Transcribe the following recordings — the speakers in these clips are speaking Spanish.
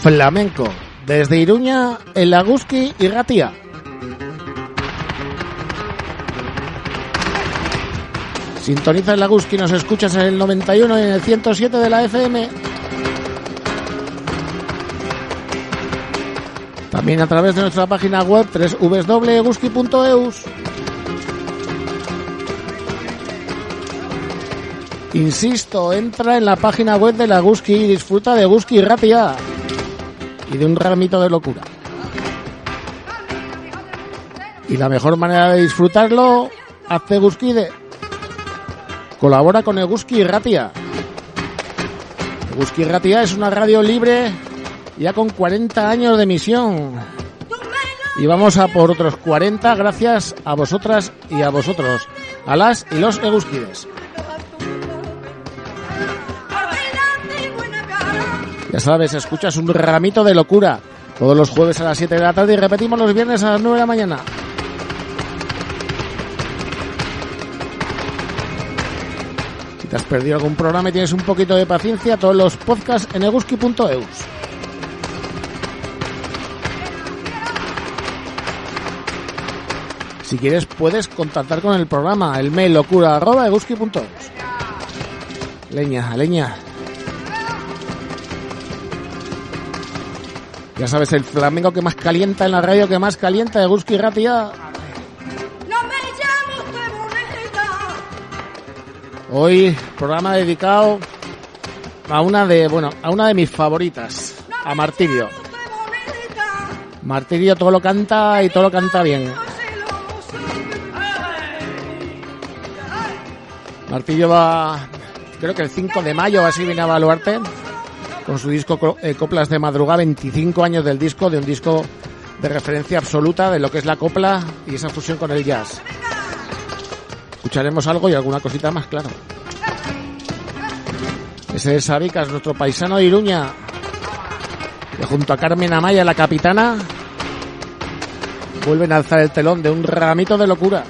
Flamenco. Desde Iruña, el Laguski y Ratia. Sintoniza el Laguski, nos escuchas en el 91 y en el 107 de la FM. También a través de nuestra página web www.guski.eus. Insisto, entra en la página web de la Guski y disfruta de Guski Ratia y de un ramito de locura. Y la mejor manera de disfrutarlo, hace Guskide. Colabora con Eguski Ratia. Eguski Ratia es una radio libre ya con 40 años de emisión. Y vamos a por otros 40 gracias a vosotras y a vosotros, a las y los Eguskides. Ya sabes, escuchas un ramito de locura todos los jueves a las 7 de la tarde y repetimos los viernes a las 9 de la mañana. Si te has perdido algún programa y tienes un poquito de paciencia, todos los podcasts en eguski.eus. Si quieres puedes contactar con el programa, el mail locura. Leña, leña. Ya sabes, el flamenco que más calienta en la radio, que más calienta de Guski Ratia. Hoy programa dedicado a una de, bueno, a una de mis favoritas, a Martirio. Martirio todo lo canta y todo lo canta bien. Martirio va, creo que el 5 de mayo así viene a evaluarte con su disco eh, Coplas de Madrugada, 25 años del disco, de un disco de referencia absoluta de lo que es la copla y esa fusión con el jazz. Escucharemos algo y alguna cosita más, claro. Ese es Saricas, nuestro paisano de Iruña, que junto a Carmen Amaya, la capitana, vuelven a alzar el telón de un ramito de locura.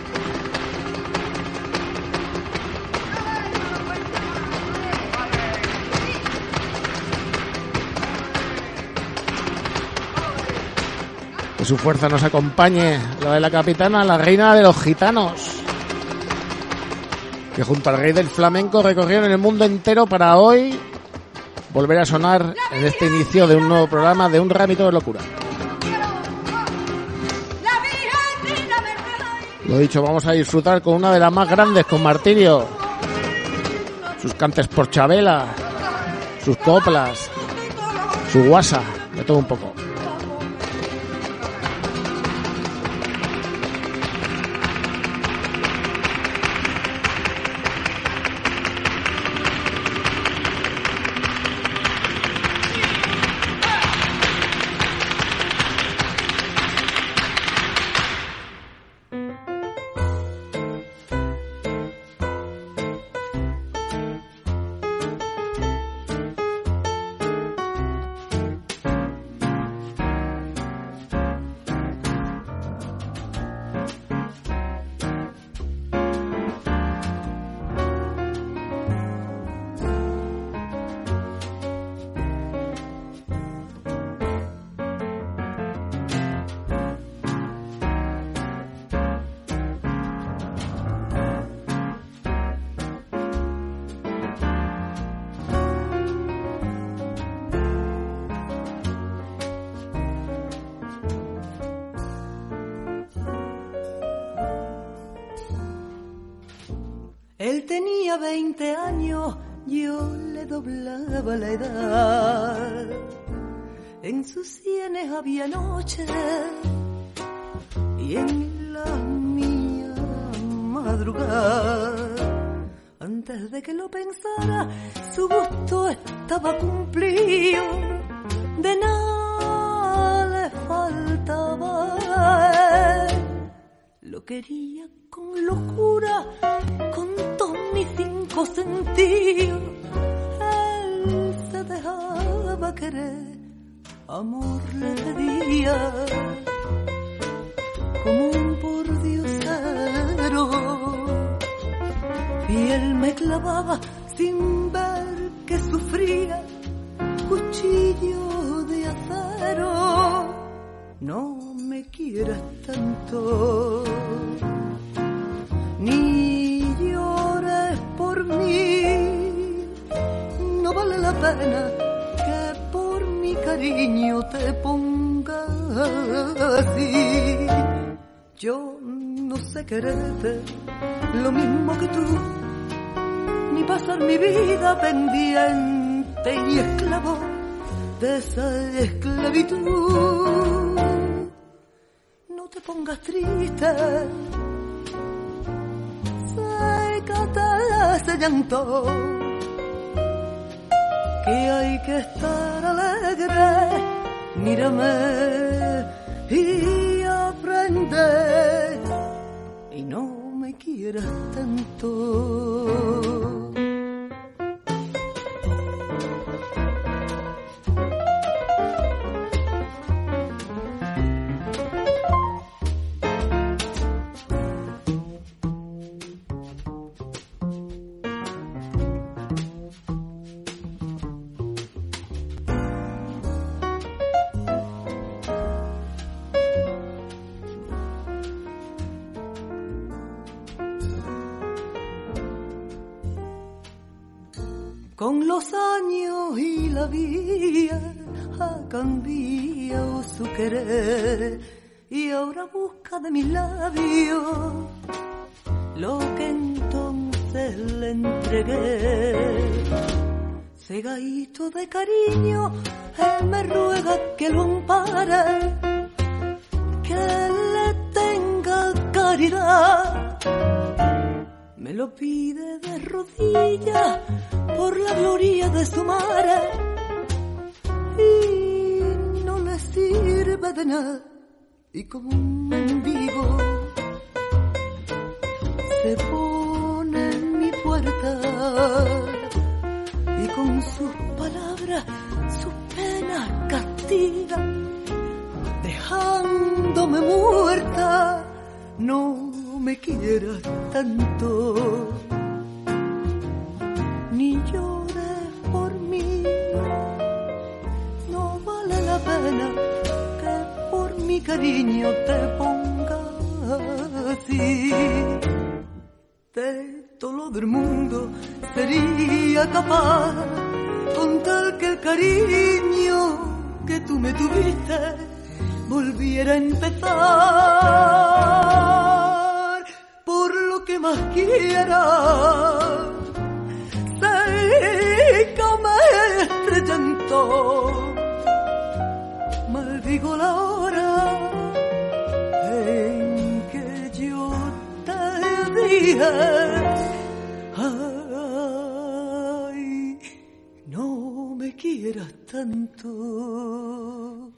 Su fuerza nos acompañe, la de la capitana, la reina de los gitanos, que junto al rey del flamenco recorrieron el mundo entero para hoy volver a sonar en este inicio de un nuevo programa de un ramito de locura. Lo dicho, vamos a disfrutar con una de las más grandes, con Martirio. Sus cantes por Chabela, sus coplas, su guasa, de todo un poco. Tenía 20 años, yo le doblaba la edad. En sus sienes había noche y en la mía madrugada. Antes de que lo pensara, su gusto estaba cumplido. De nada le faltaba. Lo quería con locura, con cinco sentidos. Él se dejaba querer, amor le pedía, como un pordiosero y él me clavaba sin ver que sufría cuchillo de acero. No me quieras tanto, pena que por mi cariño te ponga así. Yo no sé quererte lo mismo que tú ni pasar mi vida pendiente y esclavo de esa esclavitud. No te pongas triste, sécate ese llanto, que hay que estar alegre, mírame y aprende y no me quieras tanto. Y ahora busca de mis labios lo que entonces le entregué. Cegadito de cariño, él me ruega que lo ampare, que le tenga caridad. Me lo pide de rodillas por la gloria de su madre y nada y como un mendigo se pone en mi puerta y con sus palabras sus penas castiga dejándome muerta. No me quieras tanto cariño te ponga así. De todo del mundo sería capaz con tal que el cariño que tú me tuviste volviera a empezar por lo que más quiera como este llanto. Maldigo la hora ay, no me quieras tanto.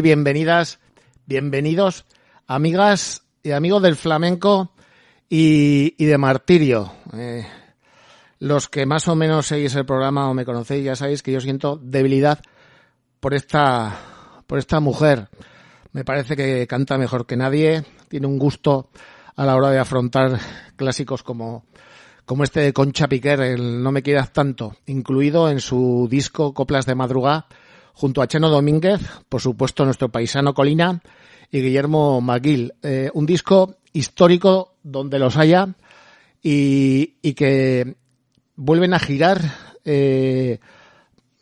Bienvenidas, bienvenidos, amigas y amigos del flamenco y, y de martirio. Eh, los que más o menos seguís el programa o me conocéis ya sabéis que yo siento debilidad por esta, por esta mujer. Me parece que canta mejor que nadie, tiene un gusto a la hora de afrontar clásicos como, como este de Concha Piquer, el No me quieras tanto, incluido en su disco Coplas de Madrugada, junto a Cheno Domínguez, por supuesto nuestro paisano Colina y Guillermo Maguil. Eh, un disco histórico donde los haya y, y que vuelven a girar. Eh,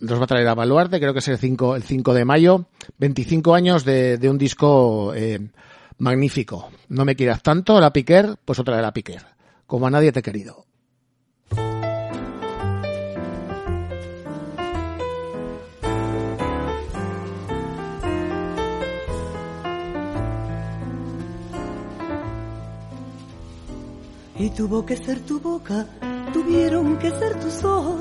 nos va a traer a Baluarte, creo que es el 5, el 5 de mayo. 25 años de, de un disco eh, magnífico. No me quieras tanto, la Piquer, pues otra de la Piquer. Como a nadie te he querido. y tuvo que ser tu boca, tuvieron que ser tus ojos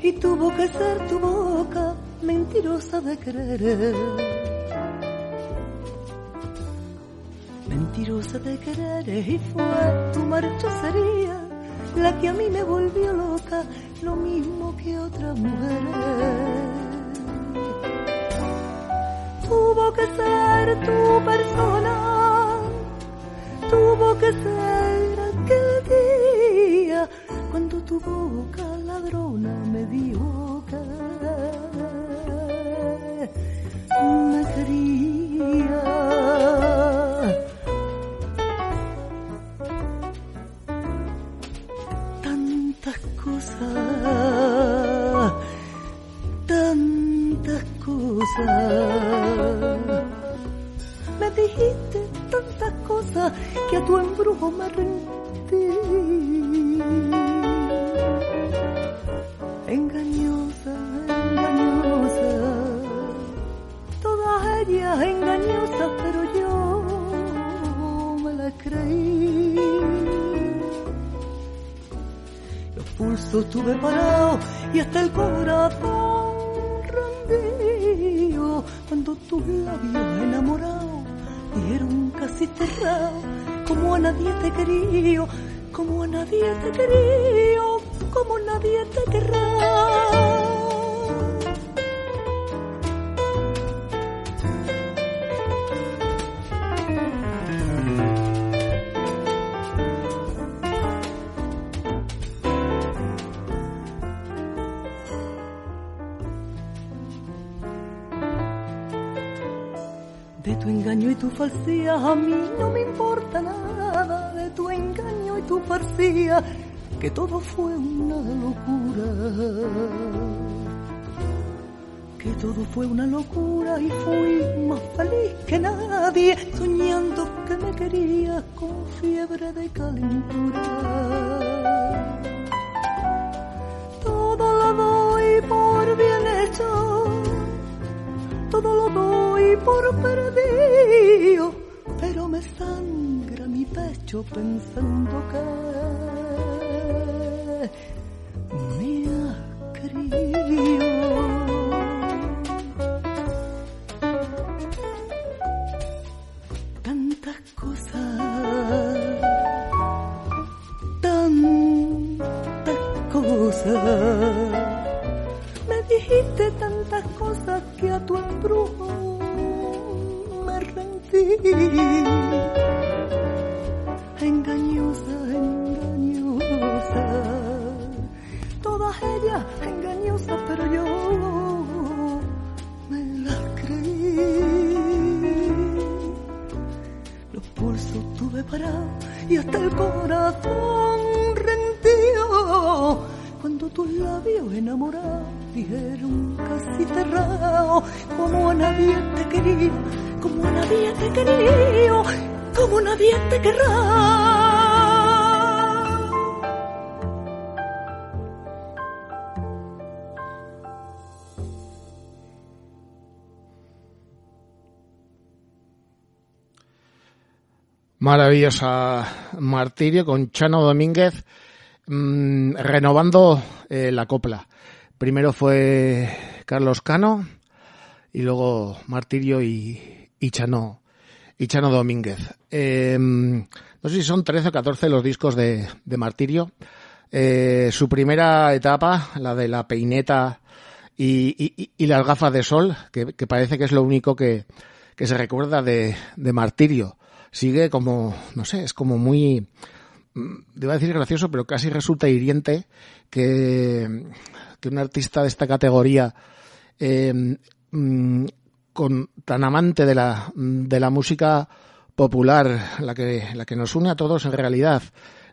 y tuvo que ser tu boca mentirosa de querer. Mentirosa de querer y fue tu sería la que a mí me volvió loca, lo mismo que otra mujer. Tuvo que ser tu persona, tuvo que ser aquel día cuando tu boca ladrona me dio que me quería. Tantas cosas. Me dijiste tantas cosas que a tu embrujo me rendí engañosa, engañosa, todas ellas engañosas, pero yo me las creí. Los pulsos tuve parados y hasta el corazón rendido cuando tus labios enamorados dijeron casi cerrados como a nadie te quería, como a nadie te quería como nadie te querrá. Falsía a mí no me importa nada, de tu engaño y tu falsía que todo fue una locura, que todo fue una locura y fui más feliz que nadie, soñando que me querías con fiebre de calentura. Por perdido, pero me sangra mi pecho pensando que me ha querido. Tus labios enamorados dijeron casi cerrado, como a nadie te quería, como a nadie te quería, como nadie te querrá. Maravillosa Martirio con Chano Domínguez mmm, renovando eh, la copla. Primero fue Carlos Cano y luego Martirio y, y Chano Domínguez. Eh, no sé si son 13 o 14 los discos de, Martirio. Eh, su primera etapa, la de la peineta y, las gafas de sol, que, parece que es lo único que, que se recuerda de, de Martirio sigue como, no sé, es como muy, debo decir gracioso, pero casi resulta hiriente que, un artista de esta categoría, eh, con tan amante de la, música popular, la que, la que nos une a todos en realidad,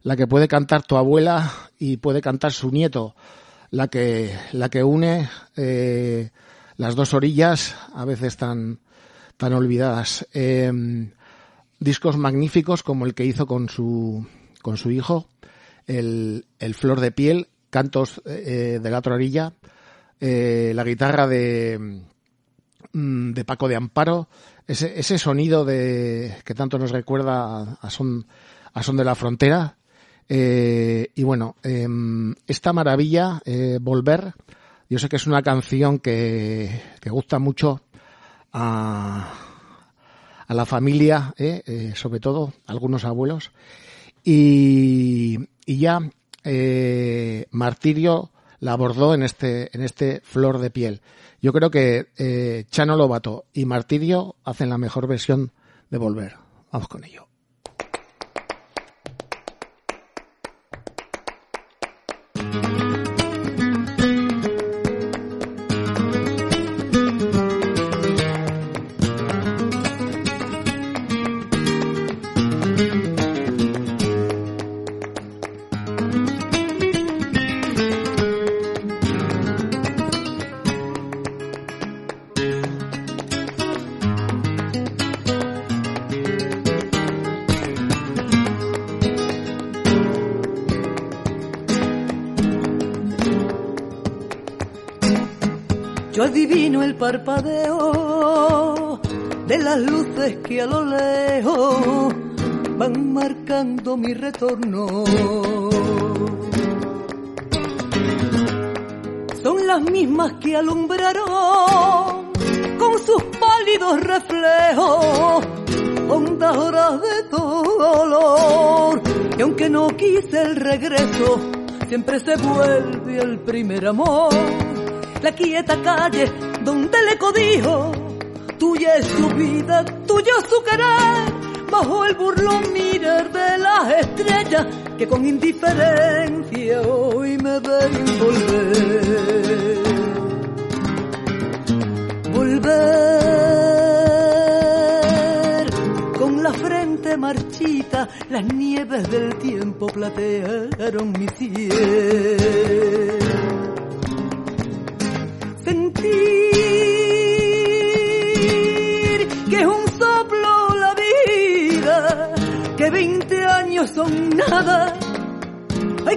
la que puede cantar tu abuela y puede cantar su nieto, la que, la que une eh, las dos orillas, a veces tan, tan olvidadas. Eh, discos magníficos como el que hizo con su, con su hijo, el, el Flor de Piel, Cantos eh, de la otra orilla, eh, la guitarra de, mm, de Paco de Amparo, ese, ese sonido de, que tanto nos recuerda a, son, a son de la frontera, Eh, y bueno, em, esta maravilla, eh, Volver, yo sé que es una canción que, que gusta mucho a, a la familia, eh, eh, sobre todo a algunos abuelos. Y, y ya eh, Martirio la abordó en este, en este Flor de Piel. Yo creo que eh, Chano Lobato y Martirio hacen la mejor versión de Volver. Vamos con ello. Amor la quieta calle donde le codijo. Tuya es su vida, tuyo su querer, bajo el burlón mirar de las estrellas que con indiferencia hoy me ven volver. Volver con la frente marchita, las nieves del tiempo platearon mi cielo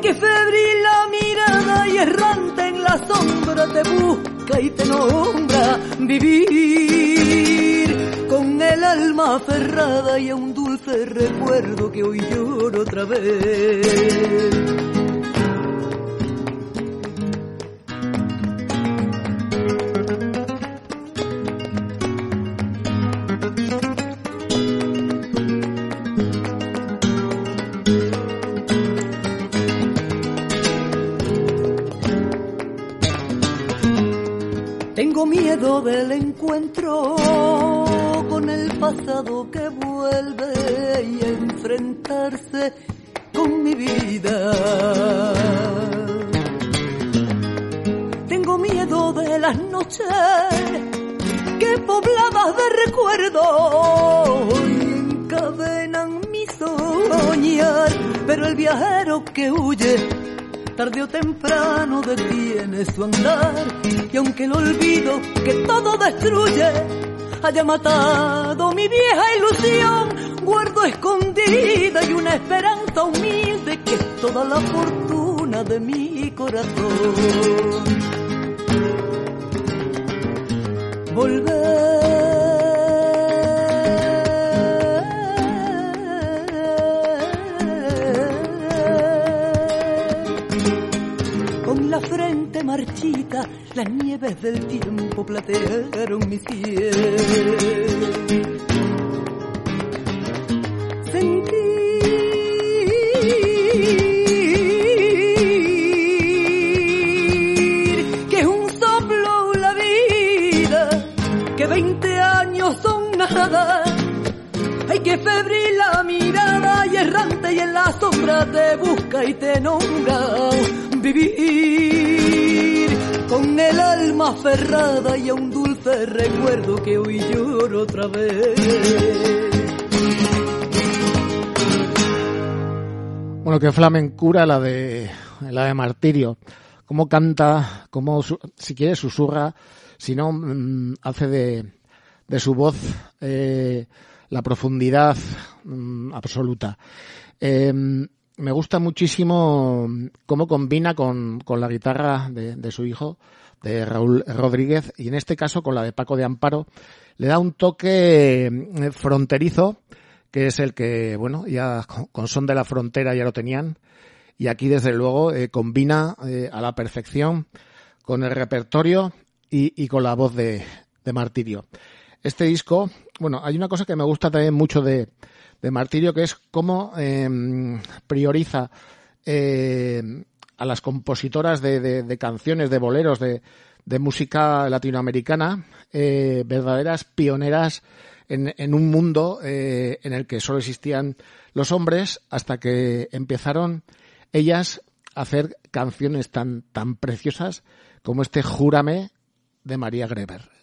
que febril la mirada y errante en la sombra te busca y te nombra vivir con el alma aferrada y a un dulce recuerdo que hoy lloro otra vez. Encuentro con el pasado que vuelve y enfrentarse con mi vida. Tengo miedo de las noches que pobladas de recuerdos encadenan mi soñar, pero el viajero que huye tarde o temprano detiene su andar y aunque el olvido que todo destruye haya matado mi vieja ilusión, guardo escondida y una esperanza humilde que es toda la fortuna de mi corazón. Volver las nieves del tiempo platearon mi cielo. Sentir que es un soplo la vida, que 20 años son nada. Hay que febril la mirada y errante y en la sombra te busca y te nombra vivir el alma aferrada y a un dulce recuerdo que hoy lloro otra vez. Bueno, qué flamencura la de la de Martirio. Cómo canta, cómo si quiere susurra, si no mm, hace de, de su voz eh, la profundidad mm, absoluta. Eh, me gusta muchísimo cómo combina con, con la guitarra de su hijo, de Raúl Rodríguez, y en este caso con la de Paco de Amparo, le da un toque eh, fronterizo que es el que, bueno, ya con Son de la Frontera ya lo tenían, y aquí desde luego eh, combina eh, a la perfección con el repertorio y, con la voz de, Martirio. Este disco, bueno, hay una cosa que me gusta también mucho de, Martirio, que es cómo em, prioriza eh, a las compositoras de, canciones, de boleros, de, música latinoamericana, verdaderas pioneras en, un mundo en el que solo existían los hombres hasta que empezaron ellas hacer canciones tan, tan preciosas como este Júrame de María Greber.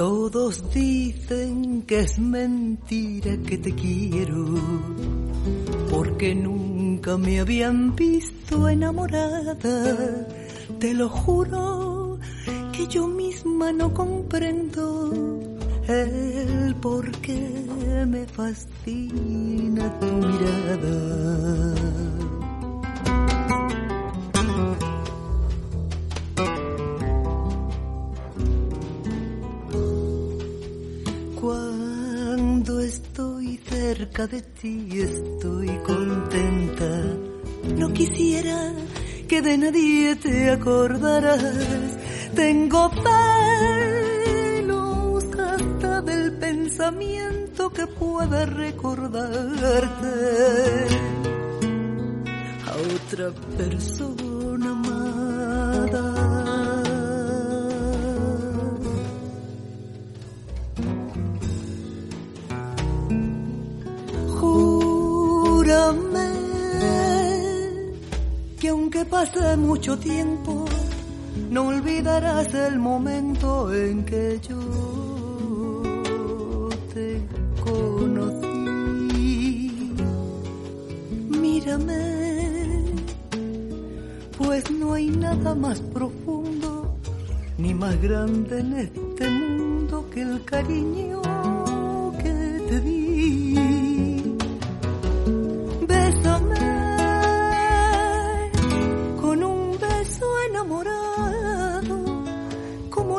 Todos dicen que es mentira que te quiero, porque nunca me habían visto enamorada. Te lo juro que yo misma no comprendo el por qué me fascina tu mirada. De ti estoy contenta. No quisiera que de nadie te acordaras. Tengo celos hasta del pensamiento que pueda recordarte a otra persona mucho tiempo, no olvidarás el momento en que yo te conocí. Mírame, pues no hay nada más profundo ni más grande en este mundo que el cariño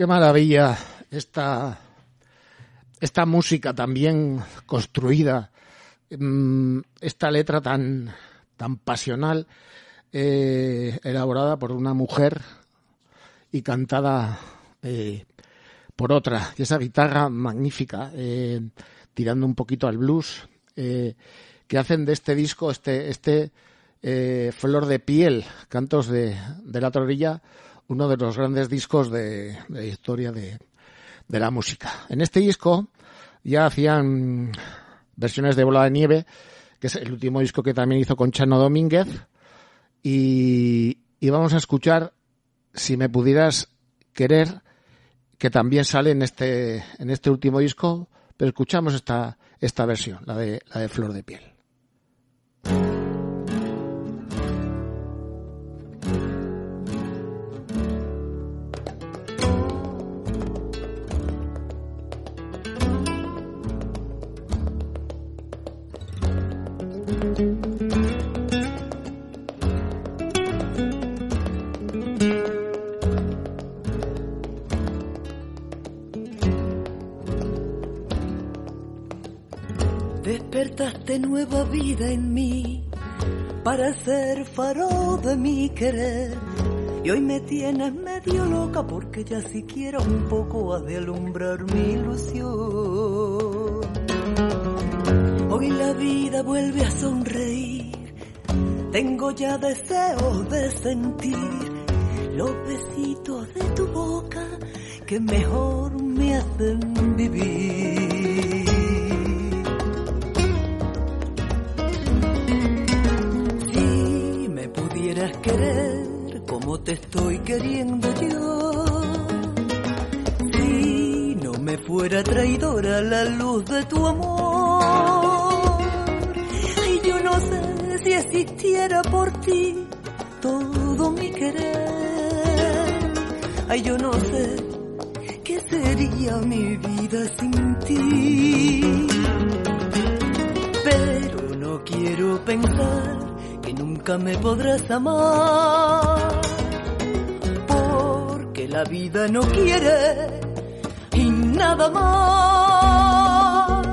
Qué maravilla esta, esta música tan bien construida, mm, esta letra tan, tan pasional, eh, elaborada por una mujer y cantada eh, por otra. Y esa guitarra magnífica, eh, tirando un poquito al blues, que hacen de este disco, este, este Flor de Piel, Cantos de, de la Torrilla, uno de los grandes discos de, de historia de, la música. En este disco ya hacían versiones de Bola de Nieve, que es el último disco que también hizo con Chano Domínguez, y, y vamos a escuchar Si me pudieras querer, que también sale en este, en este último disco, pero escuchamos esta, esta versión, la de, la de Flor de Piel. Despertaste nueva vida en mí para ser faro de mi querer. Y hoy me tienes medio loca porque ya siquiera un poco has de alumbrar mi ilusión. Hoy la vida vuelve a sonreír. Tengo ya deseos de sentir los besitos de tu boca que mejor me hacen vivir. Querer como te estoy queriendo yo, si no me fuera traidora la luz de tu amor, ay yo no sé si existiera por ti todo mi querer, ay yo no sé qué sería mi vida sin ti. Pero no quiero pensar nunca me podrás amar. Porque la vida no quiere y nada más.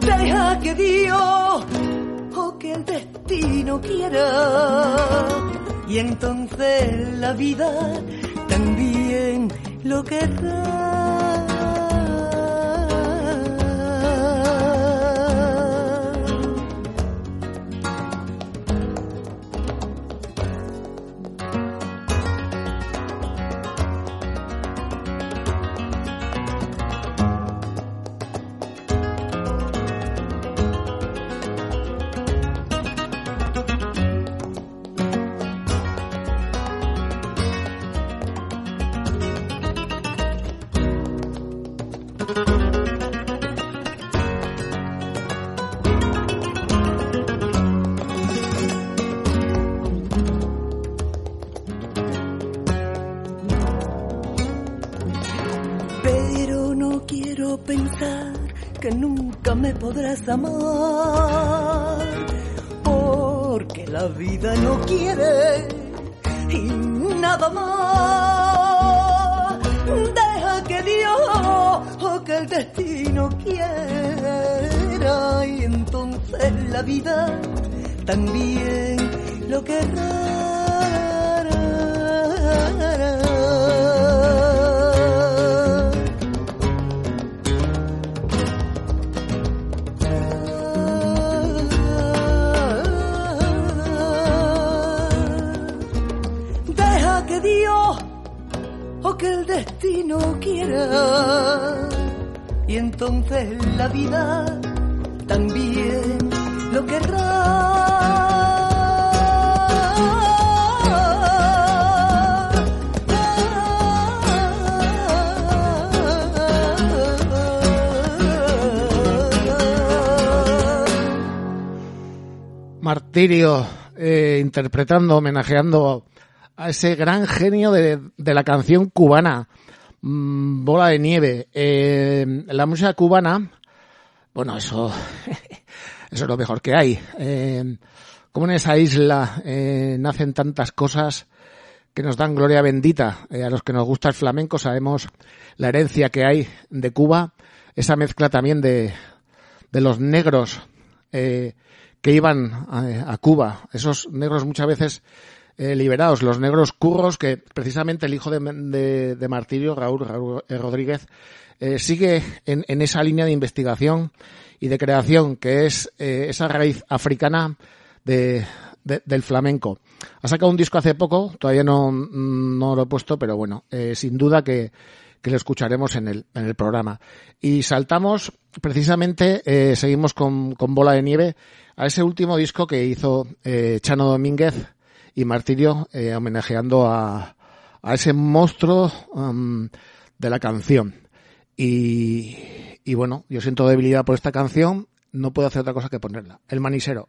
Deja que Dios o que el destino quiera. Y entonces la vida también lo querrá. Que nunca me podrás amar, porque la vida no quiere y nada más. Deja que Dios o que el destino quiera y entonces la vida también lo querrá. Destino quiera. Y entonces la vida también lo querrá. Martirio, eh, interpretando, homenajeando a ese gran genio de, de la canción cubana, mm, Bola de Nieve. Eh, la música cubana, bueno, eso, eso es lo mejor que hay. Eh, como en esa isla eh, nacen tantas cosas que nos dan gloria bendita. A los que nos gusta el flamenco sabemos la herencia que hay de Cuba, esa mezcla también de, de los negros que iban a, Cuba, esos negros muchas veces eh, liberados, los negros curros que precisamente el hijo de, de, Martirio, Raúl, Raúl Rodríguez, sigue en, en, esa línea de investigación y de creación que es esa raíz africana de, del flamenco. Ha sacado un disco hace poco, todavía no, no lo he puesto, pero bueno, eh, sin duda que, que, lo escucharemos en el, en el programa. Y saltamos, precisamente, eh, seguimos con, con, Bola de Nieve, a ese último disco que hizo eh, Chano Domínguez y Martirio, eh, homenajeando a, a ese monstruo de la canción. Y, y bueno, yo siento debilidad por esta canción, no puedo hacer otra cosa que ponerla. El manisero.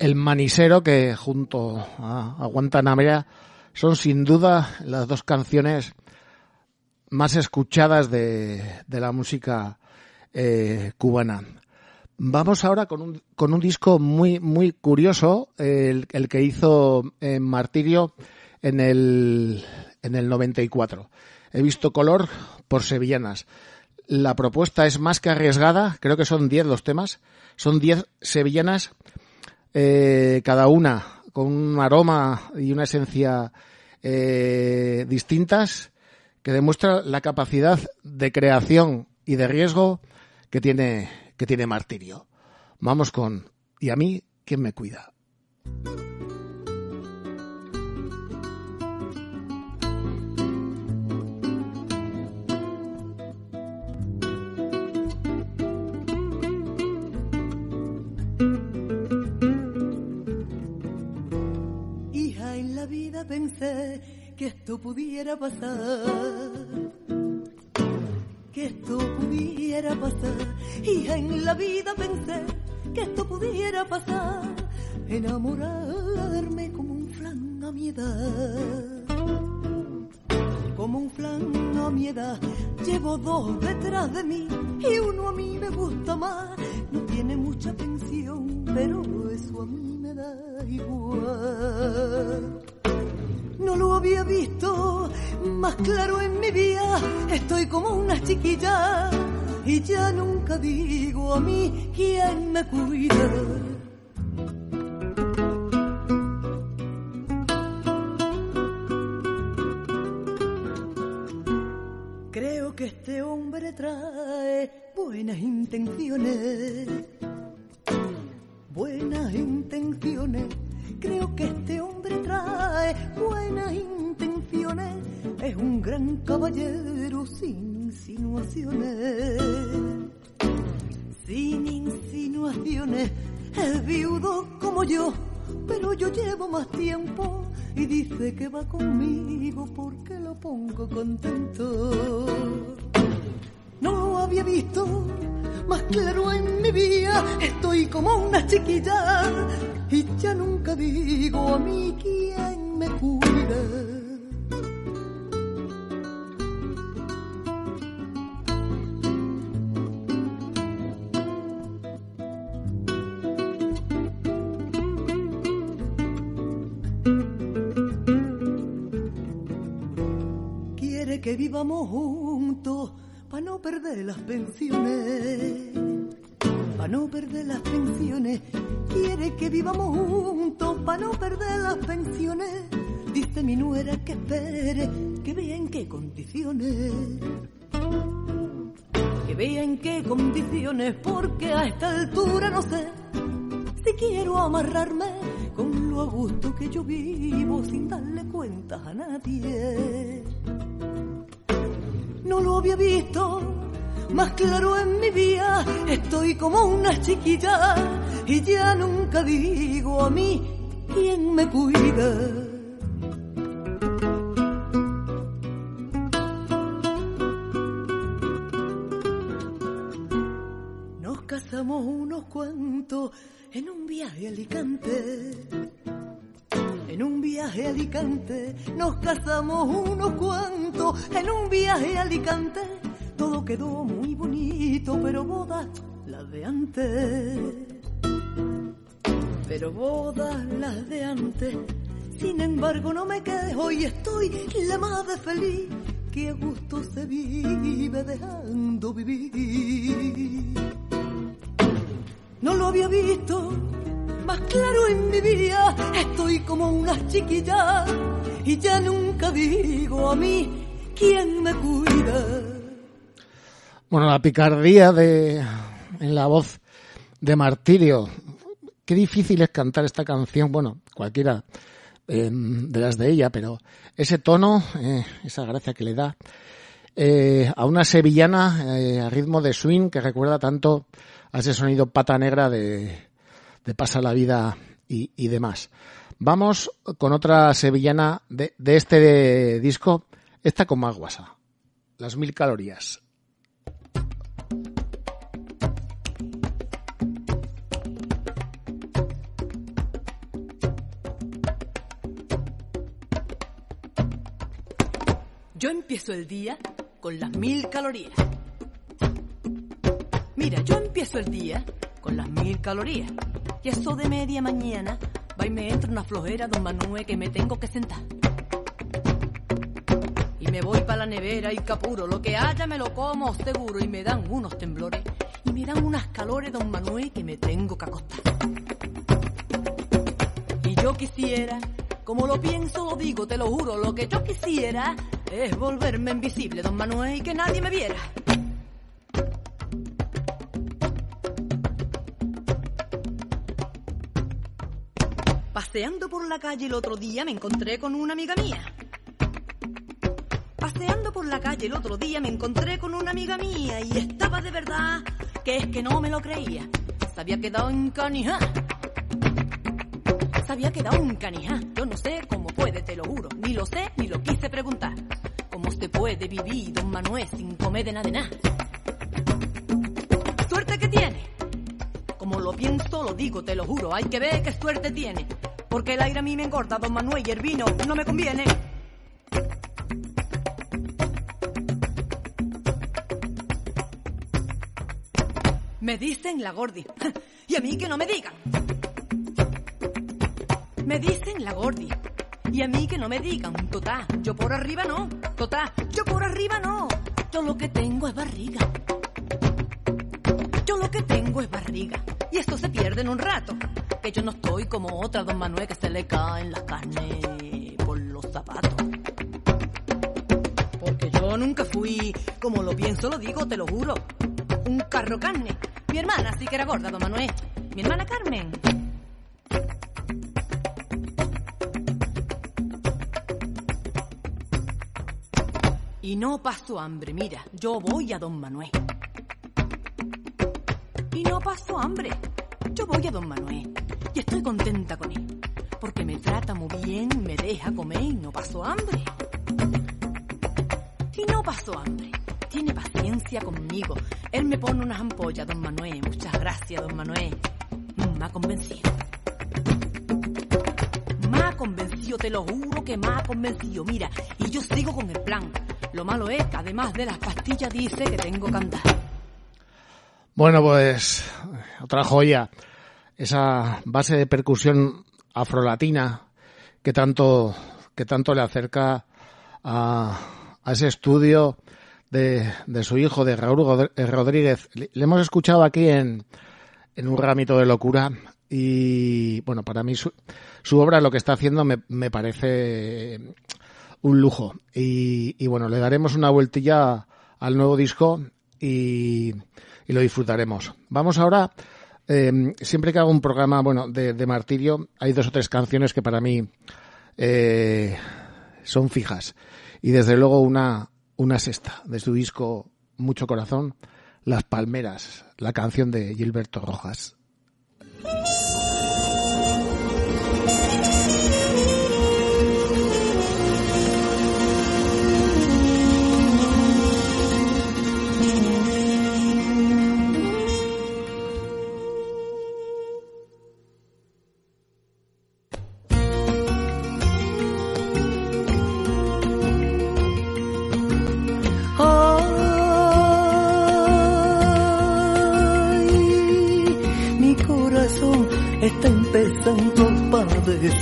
El Manisero, que junto a, Guantanamera son sin duda las dos canciones más escuchadas de, la música eh, cubana. Vamos ahora con un, con un disco muy, muy curioso, el, que hizo en eh, Martirio en el, en el 94. He visto color por sevillanas. La propuesta es más que arriesgada, creo que son 10 los temas. Son 10 sevillanas eh, cada una con un aroma y una esencia eh, distintas que demuestra la capacidad de creación y de riesgo que tiene que tiene martirio. Vamos con ¿Y a mí quién me cuida? Pensé que esto pudiera pasar que esto pudiera pasar. Y en la vida pensé que esto pudiera pasar. Enamorarme como un flan a mi edad. Como un flan a mi edad. Llevo dos detrás de mí y uno a mí me gusta más. No tiene mucha pensión, pero eso a mí me da igual no lo había visto más claro en mi vida. Estoy como una chiquilla y ya nunca digo a mí quién me cuida. Creo que este hombre trae buenas intenciones, buenas intenciones Creo que este caballero sin insinuaciones. Sin insinuaciones, es viudo como yo, pero yo llevo más tiempo y dice que va conmigo porque lo pongo contento. No había visto más claro en mi vida, estoy como una chiquilla y ya nunca digo a mí quién me cuida. Vivamos juntos para no perder las pensiones, para no perder las pensiones, quiere que vivamos juntos para no perder las pensiones. Dice mi nuera que espere, que vea en qué condiciones, que vea en qué condiciones, porque a esta altura no sé si quiero amarrarme con lo a gusto que yo vivo sin darle cuentas a nadie no lo había visto más claro en mi vida. Estoy como una chiquilla y ya nunca digo a mí quién me cuida. Nos casamos unos cuantos en un viaje a Alicante en un viaje a Alicante nos casamos unos cuantos. En un viaje a Alicante todo quedó muy bonito, pero bodas las de antes. Pero bodas las de antes. Sin embargo no me quejo y estoy la más de feliz que a gusto se vive dejando vivir. No lo había visto más claro en mi vida. Estoy como una chiquilla y ya nunca digo a mí quién me cuida. Bueno, la picardía de en la voz de Martirio. Qué difícil es cantar esta canción, bueno, cualquiera em, de las de ella, pero ese tono, eh, esa gracia que le da eh, a una sevillana eh, a ritmo de swing que recuerda tanto a ese sonido pata negra de, de Pasa la Vida y, demás. Vamos con otra sevillana de, este disco, esta con más guasa, las mil calorías. Yo empiezo el día con las mil calorías. Mira, yo empiezo el día con las mil calorías. Y eso de media mañana va y me entra una flojera, don Manuel, que me tengo que sentar me voy para la nevera y capuro. Lo que haya me lo como seguro y me dan unos temblores y me dan unas calores, don Manuel, que me tengo que acostar. Y yo quisiera, como lo pienso, lo digo, te lo juro, lo que yo quisiera es volverme invisible, don Manuel, y que nadie me viera. Paseando por la calle el otro día me encontré con una amiga mía. Por la calle el otro día me encontré con una amiga mía y estaba de verdad que es que no me lo creía. Se había quedado en canija. Se había quedado en canija. Yo no sé cómo puede, te lo juro. Ni lo sé ni lo quise preguntar. ¿Cómo se puede vivir, don Manuel, sin comer de nada de nada? Suerte que tiene. Como lo pienso, lo digo, te lo juro. Hay que ver qué suerte tiene. Porque el aire a mí me engorda, don Manuel, y el vino no me conviene. Me dicen la gordi. Y a mí que no me digan. Me dicen la gordi. Y a mí que no me digan. Totá, yo por arriba no. Totá, yo por arriba no. Yo lo que tengo es barriga. Yo lo que tengo es barriga. Y esto se pierde en un rato. Que yo no estoy como otra don Manuel que se le caen las carnes por los zapatos. Porque yo nunca fui, como lo pienso, lo digo, te lo juro. Un carro carne. Mi hermana sí que era gorda, don Manuel. Mi hermana Carmen. Y no paso hambre, mira, yo voy a don Manuel. Y no paso hambre, yo voy a don Manuel. Y estoy contenta con él. Porque me trata muy bien, me deja comer y no paso hambre. Y no paso hambre. Tiene paciencia conmigo. Él me pone unas ampollas, don Manuel. Muchas gracias, don Manuel. Me ha convencido. Me ha convencido, te lo juro que me ha convencido. Mira, y yo sigo con el plan. Lo malo es que además de las pastillas dice que tengo que andar. Bueno, pues otra joya. Esa base de percusión afrolatina que tanto, que tanto le acerca a, a ese estudio de, de, su hijo, de Raúl Rodríguez. Le, le hemos escuchado aquí en, en, un ramito de locura y, bueno, para mí su, su obra, lo que está haciendo, me, me parece un lujo. Y, y, bueno, le daremos una vueltilla al nuevo disco y, y lo disfrutaremos. Vamos ahora, eh, siempre que hago un programa, bueno, de, de, martirio, hay dos o tres canciones que para mí eh, son fijas. Y desde luego una, una sexta de su disco Mucho Corazón, Las Palmeras, la canción de Gilberto Rojas. Empezando a padecer.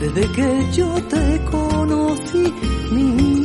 Desde que yo te conocí, mi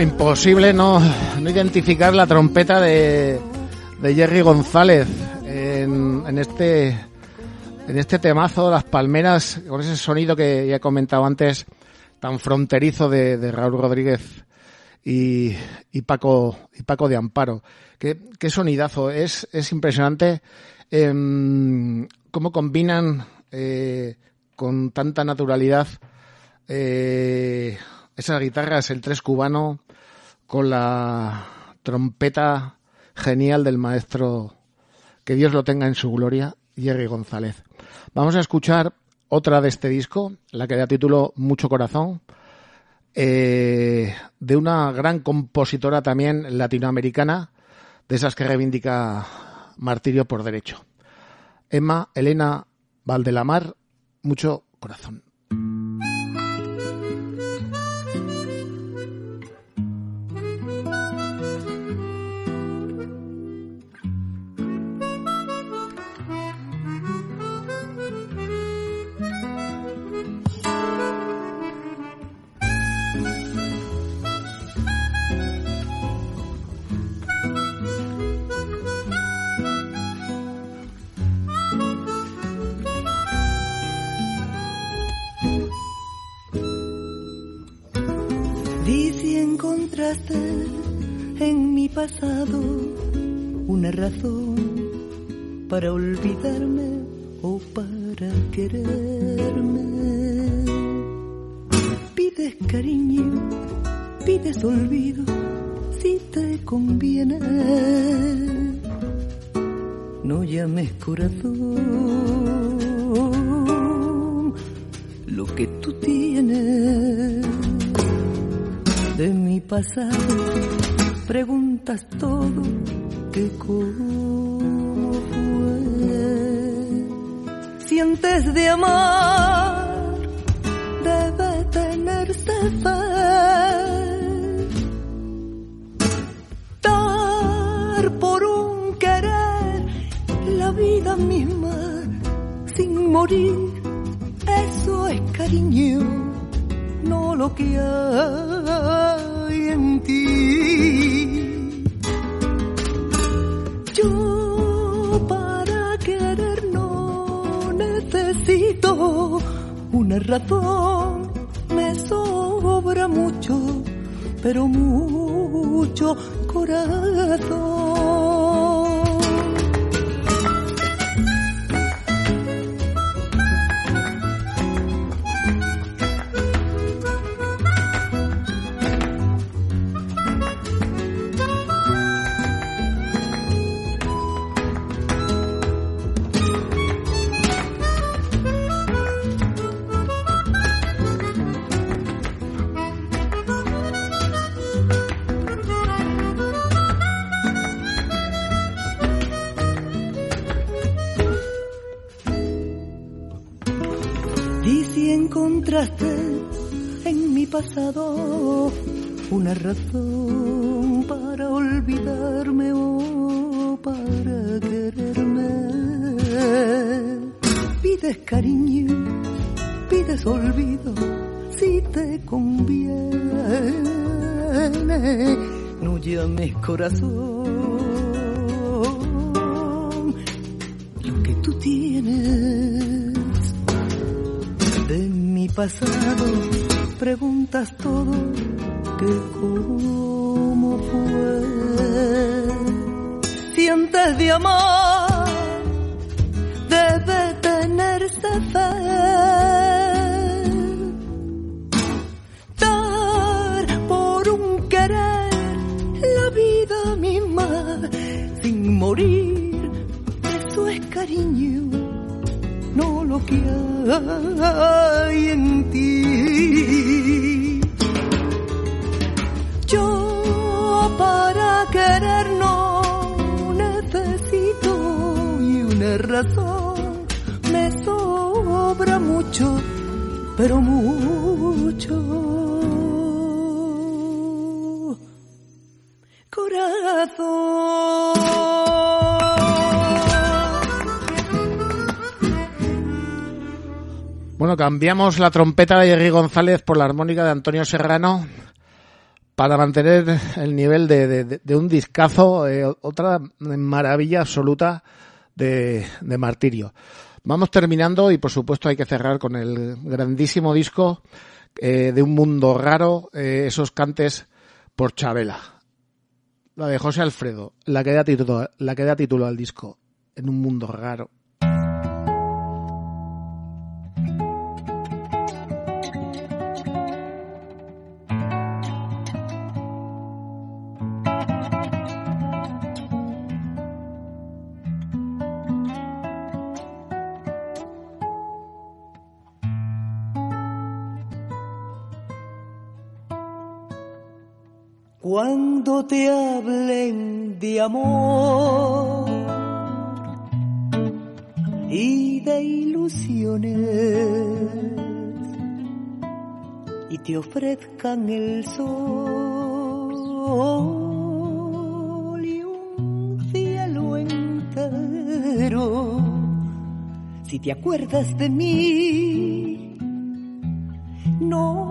Imposible no, no identificar la trompeta de, de Jerry González en, en este en este temazo Las Palmeras, con ese sonido que ya he comentado antes, tan fronterizo de, de Raúl Rodríguez y, y Paco y Paco de Amparo. Qué, qué sonidazo, es, es impresionante em, cómo combinan eh, con tanta naturalidad eh, esas guitarras, el tres cubano, con la trompeta genial del maestro, que Dios lo tenga en su gloria, Jerry González. Vamos a escuchar otra de este disco, la que da título Mucho Corazón, eh, de una gran compositora también latinoamericana, de esas que reivindica martirio por derecho. Emma Elena Valdelamar, Mucho Corazón. Pasado una razón para olvidarme o para quererme. Pides cariño, pides olvido, si te conviene. No llames corazón lo que tú tienes de mi pasado preguntas todo que cómo fue sientes de amar debe tenerse fe. Dar por un querer la vida misma sin morir eso es cariño no lo que hay en ti. Una razón, me sobra mucho, pero mucho corazón. Una razón para olvidarme o para quererme, pides cariño, pides olvido, si te conviene, no llames corazón lo que tú tienes de mi pasado preguntas todo que cómo fue sientes de amor debe tenerse fe dar por un querer la vida misma sin morir eso es cariño no lo que hay en ti. Mucho, pero mucho. Corazón. Bueno, cambiamos la trompeta de Jerry González por la armónica de Antonio Serrano para mantener el nivel de, un discazo, eh, otra maravilla absoluta de, martirio. Vamos terminando y por supuesto hay que cerrar con el grandísimo disco eh, de un mundo raro, eh, esos cantes por Chabela. La de José Alfredo, la que da título, la que da título al disco, en un mundo raro. Cuando te hablen de amor y de ilusiones y te ofrezcan el sol y un cielo entero, si te acuerdas de mí, no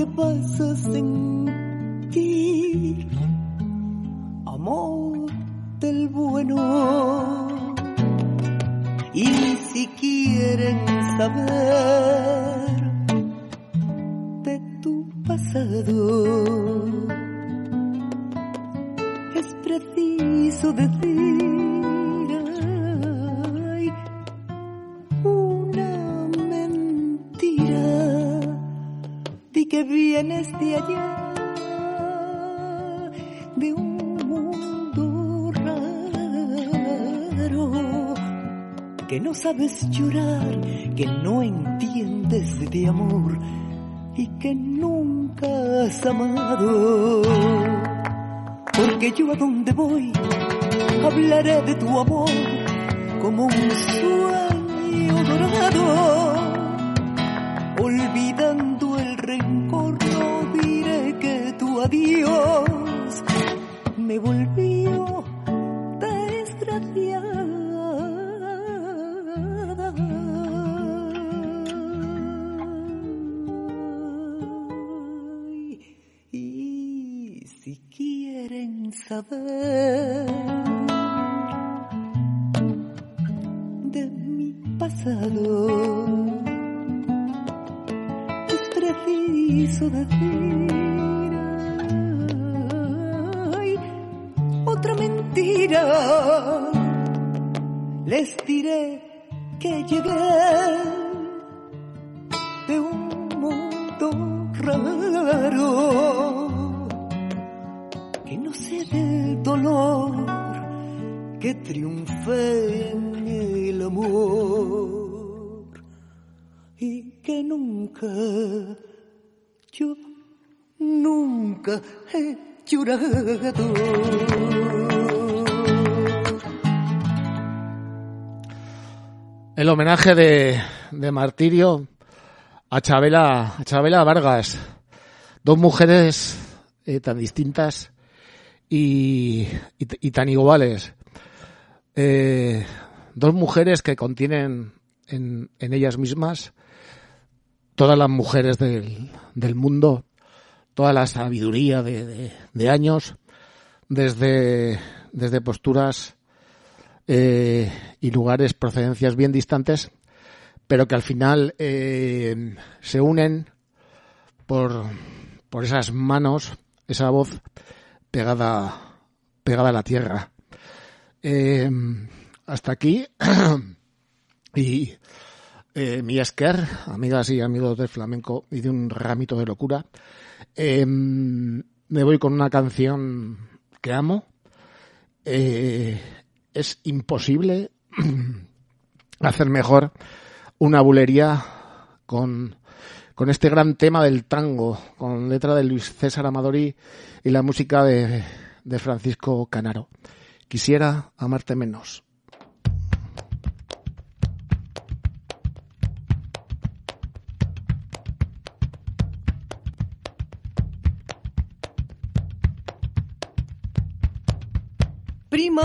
que vas que no sabes llorar, pasado, preciso decir otra mentira. Les diré que llegué homenaje de, Martirio a Chabela, a Chabela Vargas. Dos mujeres eh, tan distintas y, tan iguales. Eh, dos mujeres que contienen en, ellas mismas todas las mujeres del, mundo, toda la sabiduría de, años, desde posturas eh, y lugares, procedencias bien distantes, pero que al final eh, se unen por, por esas manos, esa voz pegada, pegada a la tierra. Eh, hasta aquí. y eh, mi Esker, amigas y amigos del flamenco y de un ramito de locura. Em, me voy con una canción que amo. Es imposible hacer mejor una bulería con, con este gran tema del tango, con letra de Luis César Amadori y la música de, de Francisco Canaro. Quisiera amarte menos.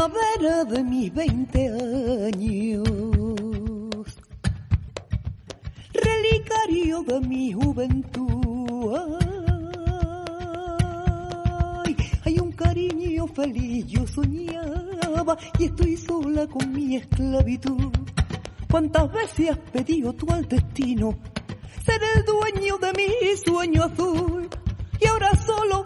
Primavera de mis veinte años, relicario de mi juventud. Ay, hay un cariño feliz, yo soñaba y estoy sola con mi esclavitud. ¿Cuántas veces has pedido tú al destino ser el dueño de mi sueño azul? Y ahora solo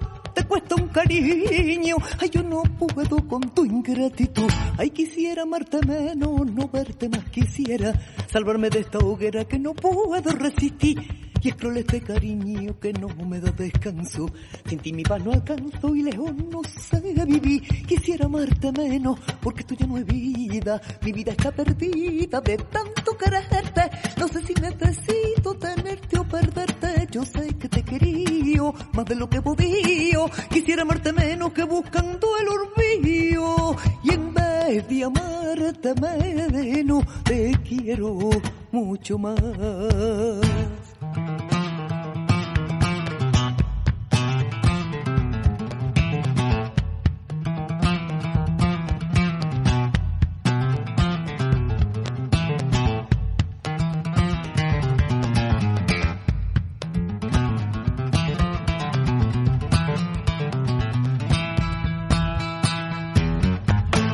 cuesta un cariño. Ay, yo no puedo con tu ingratitud. Ay, quisiera amarte menos, no verte más quisiera. Salvarme de esta hoguera que no puedo resistir. Y es cruel este cariño que no me da descanso. Sin ti mi paz no alcanzo y lejos no sé vivir. Quisiera amarte menos porque tú ya no es vida. Mi vida está perdida de tanto quererte. No sé si necesito tenerte o perderte. Yo sé que te quería más de lo que podía. Quisiera amarte menos que buscando el olvido. Y en vez de amarte menos, te quiero mucho más.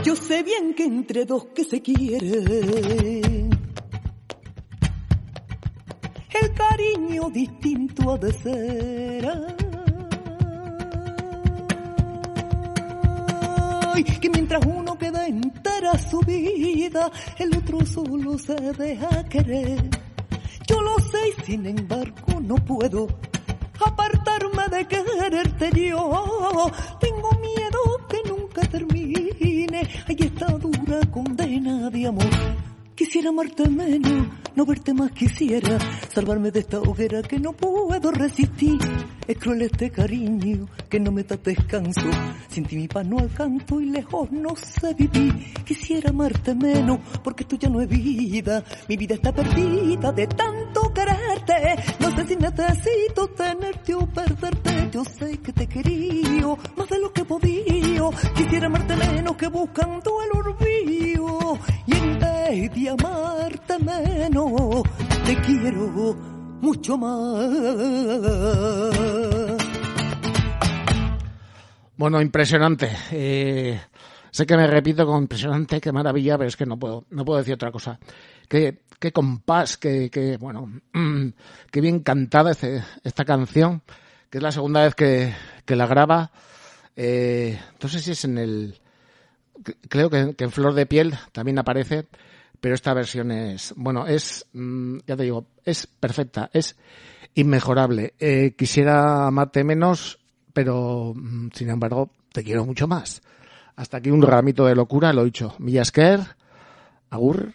Yo sé bien que entre dos que se quieren, distinto ha de ser. Que mientras uno queda entera su vida, el otro solo se deja querer. Yo lo sé y sin embargo no puedo apartarme de quererte yo. Tengo miedo que nunca termine. Hay esta dura condena de amor. Quisiera amarte menos, no verte más quisiera, salvarme de esta hoguera que no puedo resistir. Es cruel este cariño que no me da descanso, sin ti mi paz no alcanzo y lejos no sé vivir. Quisiera amarte menos porque tú ya no es vida, mi vida está perdida de tanto quererte. No sé si necesito tenerte o perderte, yo sé que te quería más de lo que podía. Quisiera amarte menos que buscando el olvido de amarte menos, te quiero mucho más. Bueno, impresionante. Eh, sé que me repito con impresionante, qué maravilla, pero es que no puedo, no puedo decir otra cosa. Qué, qué compás, qué, qué bueno, mm, qué bien cantada este, esta canción, que es la segunda vez que, que la graba. Eh, no sé si es en el, creo que en Flor de Piel también aparece, pero esta versión es, bueno, es, mm, ya te digo, es perfecta, es inmejorable. Eh, quisiera amarte menos, pero mm, sin embargo te quiero mucho más. Hasta aquí un ramito de locura, lo he dicho. Millasker, Agur